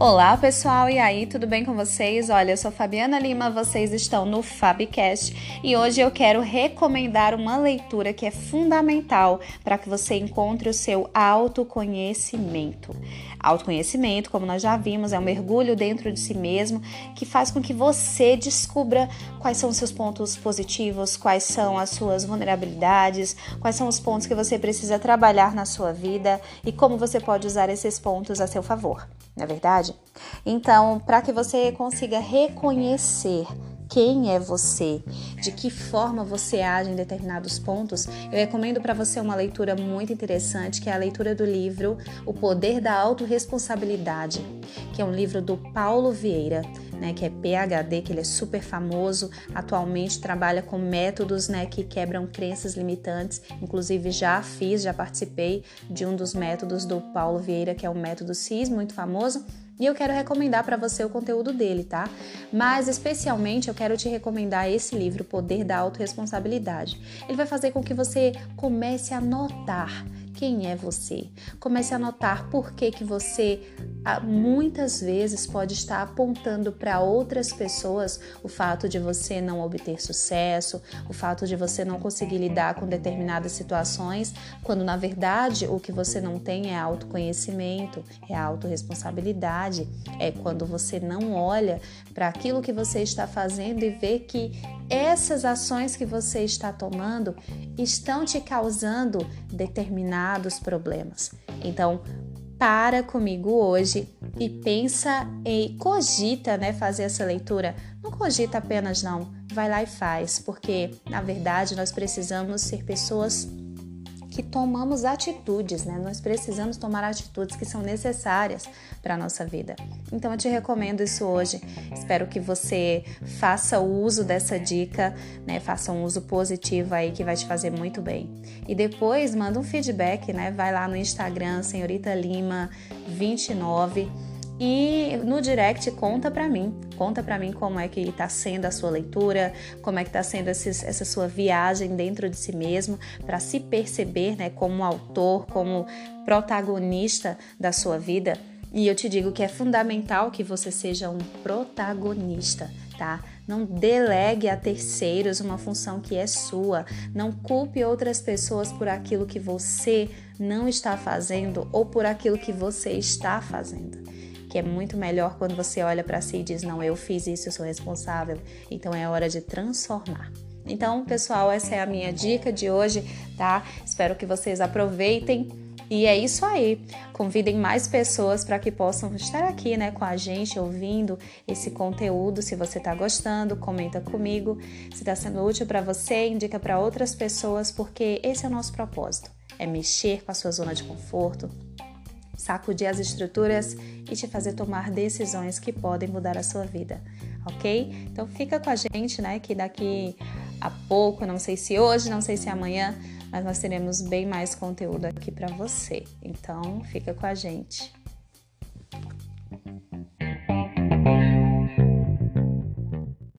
Olá pessoal, e aí, tudo bem com vocês? Olha, eu sou Fabiana Lima, vocês estão no Fabcast e hoje eu quero recomendar uma leitura que é fundamental para que você encontre o seu autoconhecimento. Autoconhecimento, como nós já vimos, é um mergulho dentro de si mesmo que faz com que você descubra quais são os seus pontos positivos, quais são as suas vulnerabilidades, quais são os pontos que você precisa trabalhar na sua vida e como você pode usar esses pontos a seu favor não é verdade? Então, para que você consiga reconhecer quem é você, de que forma você age em determinados pontos, eu recomendo para você uma leitura muito interessante, que é a leitura do livro O Poder da Autoresponsabilidade, que é um livro do Paulo Vieira, né, que é PhD, que ele é super famoso, atualmente trabalha com métodos, né, que quebram crenças limitantes. Inclusive já fiz, já participei de um dos métodos do Paulo Vieira, que é o método CIS, muito famoso e eu quero recomendar para você o conteúdo dele, tá? Mas especialmente eu quero te recomendar esse livro, Poder da Autoresponsabilidade. Ele vai fazer com que você comece a notar quem é você. Comece a notar por que, que você muitas vezes pode estar apontando para outras pessoas o fato de você não obter sucesso, o fato de você não conseguir lidar com determinadas situações, quando na verdade o que você não tem é autoconhecimento, é autorresponsabilidade, é quando você não olha para aquilo que você está fazendo e vê que essas ações que você está tomando estão te causando determinados problemas. Então, para comigo hoje e pensa e cogita, né, fazer essa leitura. Não cogita apenas não, vai lá e faz, porque na verdade nós precisamos ser pessoas que tomamos atitudes, né? Nós precisamos tomar atitudes que são necessárias para a nossa vida. Então eu te recomendo isso hoje. Espero que você faça o uso dessa dica, né? Faça um uso positivo aí que vai te fazer muito bem. E depois manda um feedback, né? Vai lá no Instagram, senhorita Lima 29 e no direct conta para mim, conta para mim como é que está sendo a sua leitura, como é que está sendo esse, essa sua viagem dentro de si mesmo, para se perceber, né, como autor, como protagonista da sua vida. E eu te digo que é fundamental que você seja um protagonista, tá? Não delegue a terceiros uma função que é sua. Não culpe outras pessoas por aquilo que você não está fazendo ou por aquilo que você está fazendo que é muito melhor quando você olha para si e diz: Não, eu fiz isso, eu sou responsável. Então é hora de transformar. Então, pessoal, essa é a minha dica de hoje, tá? Espero que vocês aproveitem. E é isso aí. Convidem mais pessoas para que possam estar aqui, né, com a gente, ouvindo esse conteúdo. Se você está gostando, comenta comigo. Se está sendo útil para você, indica para outras pessoas, porque esse é o nosso propósito: é mexer com a sua zona de conforto, sacudir as estruturas e te fazer tomar decisões que podem mudar a sua vida, ok? Então fica com a gente, né? Que daqui a pouco, não sei se hoje, não sei se amanhã, mas nós teremos bem mais conteúdo aqui para você. Então fica com a gente.